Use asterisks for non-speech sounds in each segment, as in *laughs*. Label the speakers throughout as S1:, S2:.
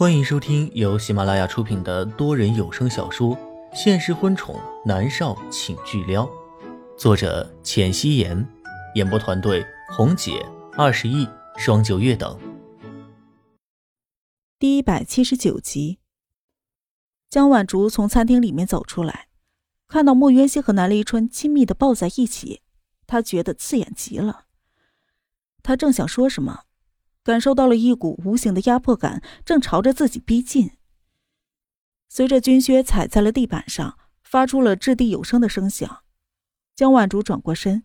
S1: 欢迎收听由喜马拉雅出品的多人有声小说《现实婚宠男少请巨撩》，作者：浅汐颜，演播团队：红姐、二十亿、双九月等。
S2: 第一百七十九集，江晚竹从餐厅里面走出来，看到莫渊熙和南离春亲密的抱在一起，她觉得刺眼极了。她正想说什么。感受到了一股无形的压迫感，正朝着自己逼近。随着军靴踩在了地板上，发出了掷地有声的声响。江晚竹转过身，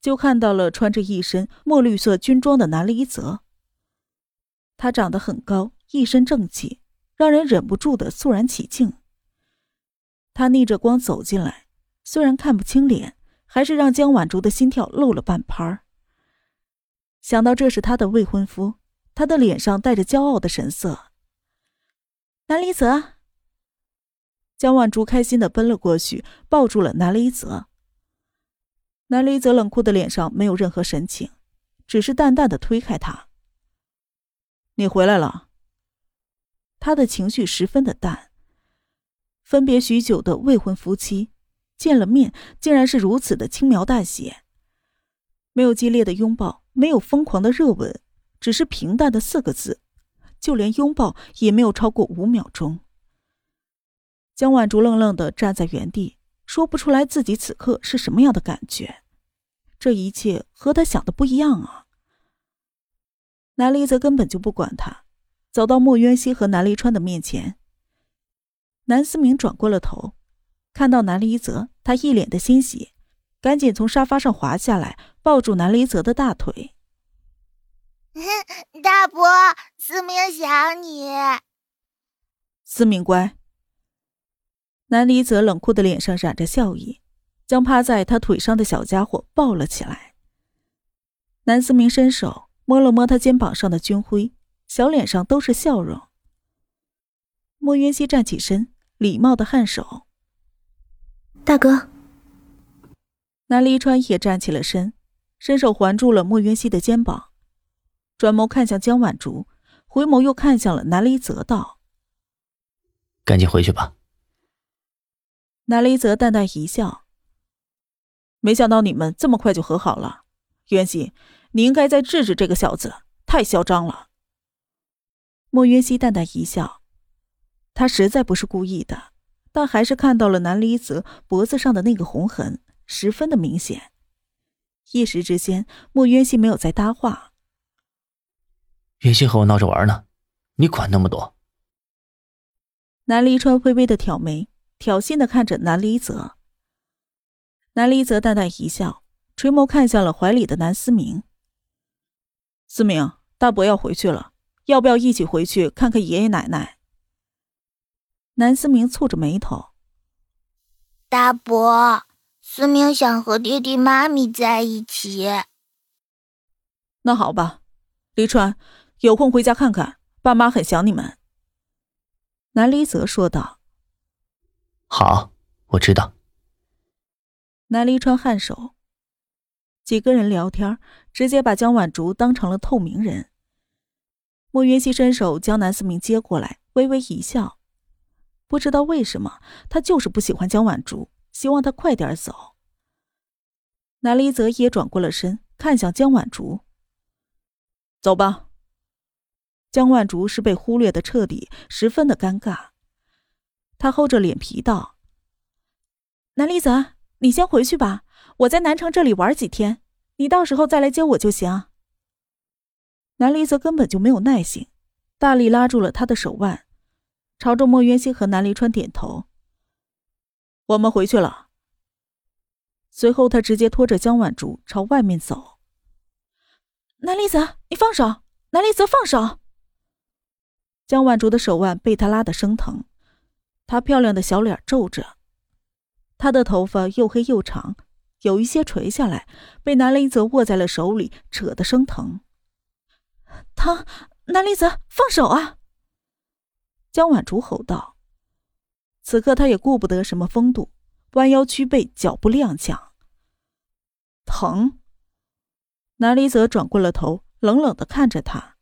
S2: 就看到了穿着一身墨绿色军装的南离泽。他长得很高，一身正气，让人忍不住的肃然起敬。他逆着光走进来，虽然看不清脸，还是让江晚竹的心跳漏了半拍儿。想到这是他的未婚夫，他的脸上带着骄傲的神色。南离泽，江晚竹开心的奔了过去，抱住了南离泽。南离泽冷酷的脸上没有任何神情，只是淡淡的推开他。你回来了。他的情绪十分的淡。分别许久的未婚夫妻，见了面竟然是如此的轻描淡写，没有激烈的拥抱。没有疯狂的热吻，只是平淡的四个字，就连拥抱也没有超过五秒钟。江晚竹愣愣的站在原地，说不出来自己此刻是什么样的感觉。这一切和他想的不一样啊！南离则根本就不管他，走到莫渊熙和南离川的面前。南思明转过了头，看到南离泽，他一脸的欣喜。赶紧从沙发上滑下来，抱住南离泽的大腿。*laughs*
S3: 大伯，思明想你。
S2: 思明乖。南离泽冷酷的脸上染着笑意，将趴在他腿上的小家伙抱了起来。南思明伸手摸了摸他肩膀上的军徽，小脸上都是笑容。莫云熙站起身，礼貌的颔首。
S4: 大哥。
S2: 南离川也站起了身，伸手环住了莫云熙的肩膀，转眸看向江晚竹，回眸又看向了南离泽，道：“
S1: 赶紧回去吧。”
S2: 南离泽淡淡一笑：“没想到你们这么快就和好了，渊熙，你应该再治治这个小子，太嚣张了。”莫云熙淡淡一笑，他实在不是故意的，但还是看到了南离泽脖子上的那个红痕。十分的明显，一时之间，莫渊熙没有再搭话。
S1: 渊熙和我闹着玩呢，你管那么多？
S2: 南离川微微的挑眉，挑衅的看着南离泽。南离泽淡淡一笑，垂眸看向了怀里的南思明。思明，大伯要回去了，要不要一起回去看看爷爷奶奶？南思明蹙着眉头。
S3: 大伯。思明想和爹地妈咪在一起。
S2: 那好吧，离川，有空回家看看，爸妈很想你们。南离泽说道。
S1: 好，我知道。
S2: 南离川颔首。几个人聊天，直接把江晚竹当成了透明人。莫云熙伸手将南思明接过来，微微一笑。不知道为什么，他就是不喜欢江晚竹。希望他快点走。南离泽也转过了身，看向江晚竹。走吧。江万竹是被忽略的彻底，十分的尴尬。他厚着脸皮道：“南离泽，你先回去吧，我在南城这里玩几天，你到时候再来接我就行。”南离泽根本就没有耐心，大力拉住了他的手腕，朝着莫渊熙和南离川点头。我们回去了。随后，他直接拖着江晚竹朝外面走。南离泽，你放手！南离泽，放手！江晚竹的手腕被他拉得生疼，她漂亮的小脸皱着，她的头发又黑又长，有一些垂下来，被南离泽握在了手里，扯得生疼。疼！南离泽，放手啊！江晚竹吼道。此刻，他也顾不得什么风度，弯腰屈背，脚步踉跄。疼。南离泽转过了头，冷冷的看着他。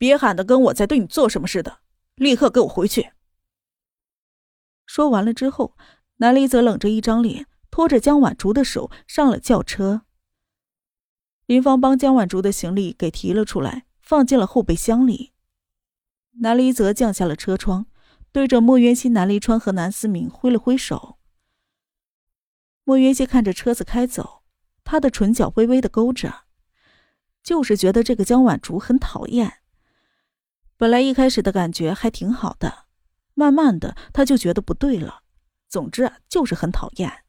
S2: 别喊的跟我在对你做什么似的，立刻给我回去！说完了之后，南离则冷着一张脸，拖着江晚竹的手上了轿车。林芳帮江晚竹的行李给提了出来，放进了后备箱里。南离则降下了车窗，对着莫渊熙、南离川和南思明挥了挥手。莫渊熙看着车子开走，他的唇角微微的勾着，就是觉得这个江晚竹很讨厌。本来一开始的感觉还挺好的，慢慢的他就觉得不对了。总之啊，就是很讨厌。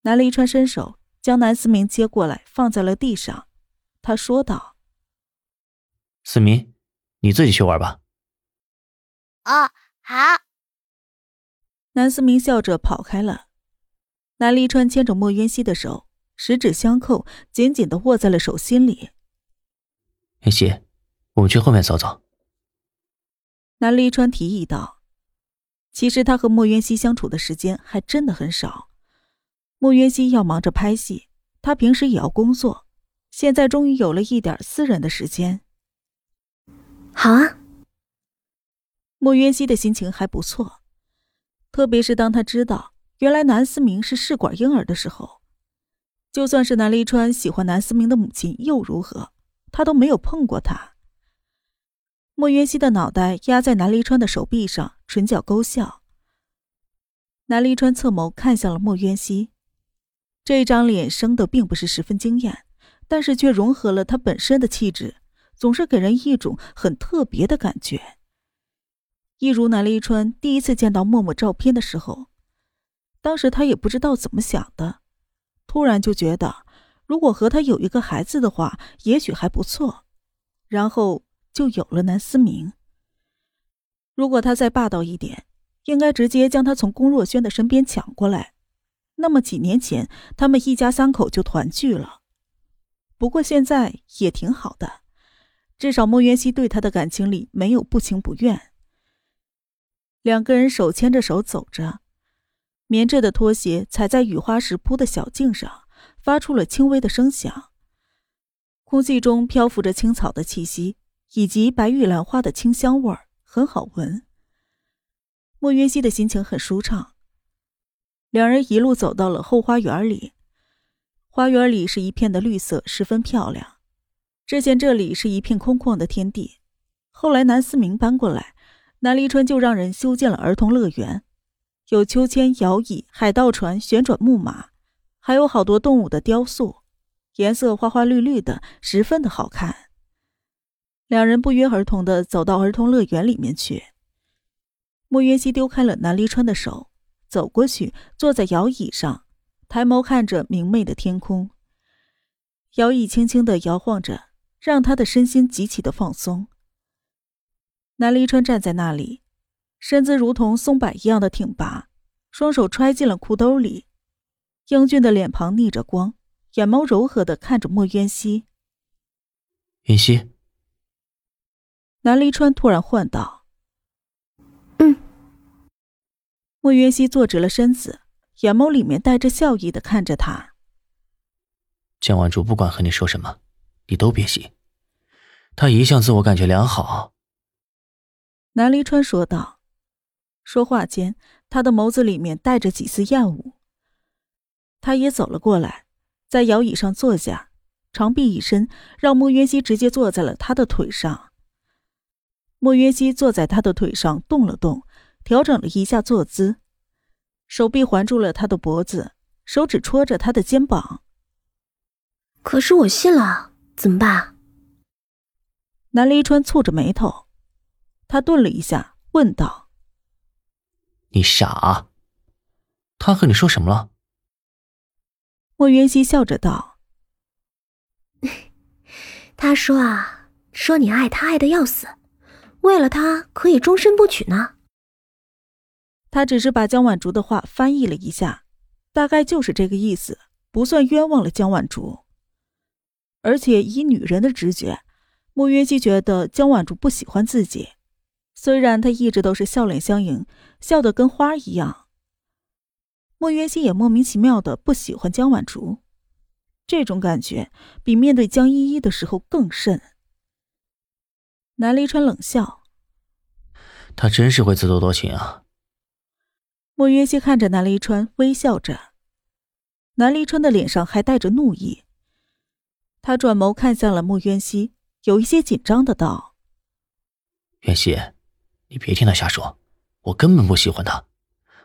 S2: 南离川伸手将南思明接过来，放在了地上，他说道：“
S1: 思明。”你自己去玩吧。
S3: 哦，好。
S2: 南思明笑着跑开了。南离川牵着莫渊熙的手，十指相扣，紧紧的握在了手心里。
S1: 渊熙，我们去后面走走。
S2: 南离川提议道：“其实他和莫渊熙相处的时间还真的很少。莫渊熙要忙着拍戏，他平时也要工作，现在终于有了一点私人的时间。”
S4: 好啊，
S2: 莫渊熙的心情还不错，特别是当他知道原来南思明是试管婴儿的时候。就算是南离川喜欢南思明的母亲又如何，他都没有碰过她。莫渊熙的脑袋压在南离川的手臂上，唇角勾笑。南离川侧眸看向了莫渊熙，这张脸生的并不是十分惊艳，但是却融合了他本身的气质。总是给人一种很特别的感觉。一如南离川第一次见到默默照片的时候，当时他也不知道怎么想的，突然就觉得如果和他有一个孩子的话，也许还不错。然后就有了南思明。如果他再霸道一点，应该直接将他从龚若轩的身边抢过来，那么几年前他们一家三口就团聚了。不过现在也挺好的。至少莫渊熙对他的感情里没有不情不愿。两个人手牵着手走着，棉质的拖鞋踩在雨花石铺的小径上，发出了轻微的声响。空气中漂浮着青草的气息，以及白玉兰花的清香味儿，很好闻。莫云熙的心情很舒畅。两人一路走到了后花园里，花园里是一片的绿色，十分漂亮。之前这里是一片空旷的天地，后来南思明搬过来，南离川就让人修建了儿童乐园，有秋千、摇椅、海盗船、旋转木马，还有好多动物的雕塑，颜色花花绿绿的，十分的好看。两人不约而同的走到儿童乐园里面去。莫渊熙丢开了南离川的手，走过去，坐在摇椅上，抬眸看着明媚的天空。摇椅轻轻的摇晃着。让他的身心极其的放松。南离川站在那里，身姿如同松柏一样的挺拔，双手揣进了裤兜里，英俊的脸庞逆着光，眼眸柔和的看着莫渊熙。
S1: 渊熙。
S2: 南离川突然唤道：“
S4: 嗯。”
S2: 莫渊熙坐直了身子，眼眸里面带着笑意的看着他。
S1: 江晚竹不管和你说什么。你都别信，他一向自我感觉良好。”
S2: 南离川说道。说话间，他的眸子里面带着几丝厌恶。他也走了过来，在摇椅上坐下，长臂一伸，让莫渊熙直接坐在了他的腿上。莫渊熙坐在他的腿上，动了动，调整了一下坐姿，手臂环住了他的脖子，手指戳着他的肩膀。
S4: 可是我信了。怎么办？
S2: 南离川蹙着眉头，他顿了一下，问道：“
S1: 你傻？他和你说什么了？”
S2: 莫云熙笑着道：“ *laughs*
S4: 他说啊，说你爱他爱的要死，为了他可以终身不娶呢。”
S2: 他只是把江晚竹的话翻译了一下，大概就是这个意思，不算冤枉了江晚竹。而且以女人的直觉，莫约姬觉得江晚竹不喜欢自己。虽然她一直都是笑脸相迎，笑得跟花一样。莫约姬也莫名其妙的不喜欢江晚竹，这种感觉比面对江依依的时候更甚。南离川冷笑：“
S1: 他真是会自作多情啊。”
S2: 莫渊熙看着南离川，微笑着。南离川的脸上还带着怒意，他转眸看向了莫渊熙，有一些紧张的道：“
S1: 渊熙，你别听他瞎说，我根本不喜欢他。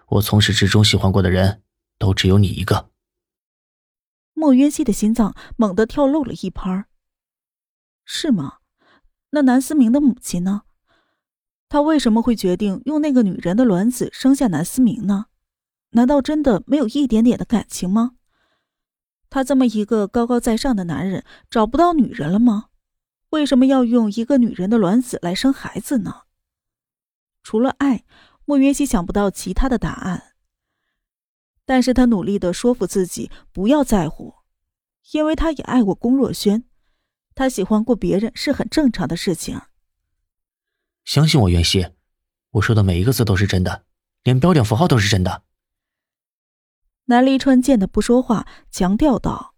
S1: 我从始至终喜欢过的人，都只有你一个。”
S2: 莫渊熙的心脏猛地跳漏了一拍。是吗？那南思明的母亲呢？他为什么会决定用那个女人的卵子生下南思明呢？难道真的没有一点点的感情吗？他这么一个高高在上的男人，找不到女人了吗？为什么要用一个女人的卵子来生孩子呢？除了爱，莫云熙想不到其他的答案。但是他努力的说服自己不要在乎，因为他也爱过龚若轩，他喜欢过别人是很正常的事情。
S1: 相信我，袁熙，我说的每一个字都是真的，连标点符号都是真的。
S2: 南离川见他不说话，强调道：“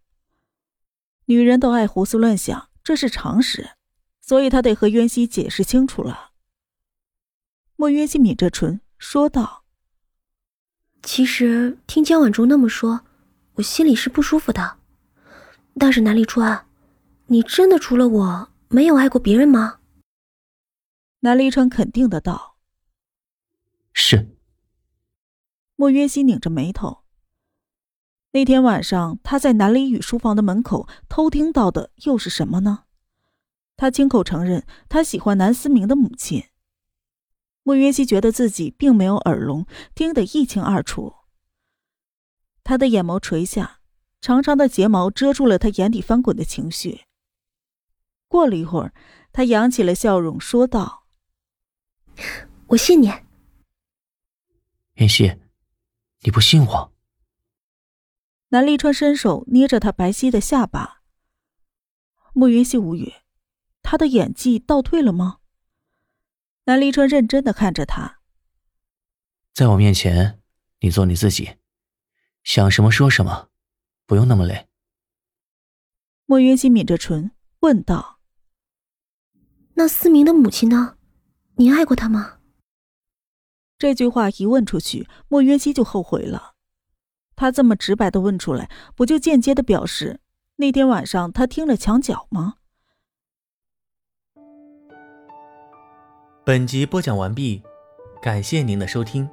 S2: 女人都爱胡思乱想，这是常识，所以他得和渊熙解释清楚了。”莫渊熙抿着唇说道：“
S4: 其实听江晚竹那么说，我心里是不舒服的。但是南离川，你真的除了我没有爱过别人吗？”
S2: 南离川肯定的道：“
S1: 是。”
S2: 莫渊熙拧着眉头。那天晚上，他在南离宇书房的门口偷听到的又是什么呢？他亲口承认他喜欢南思明的母亲。莫云熙觉得自己并没有耳聋，听得一清二楚。他的眼眸垂下，长长的睫毛遮住了他眼底翻滚的情绪。过了一会儿，他扬起了笑容，说道：“
S4: 我信你。”
S1: 云溪，你不信我？
S2: 南立川伸手捏着他白皙的下巴。莫云溪无语，他的演技倒退了吗？南立川认真的看着他，
S1: 在我面前，你做你自己，想什么说什么，不用那么累。
S2: 莫云溪抿着唇问道：“
S4: 那思明的母亲呢？你爱过她吗？”
S2: 这句话一问出去，莫云熙就后悔了。他这么直白的问出来，不就间接的表示那天晚上他听了墙角吗？
S1: 本集播讲完毕，感谢您的收听。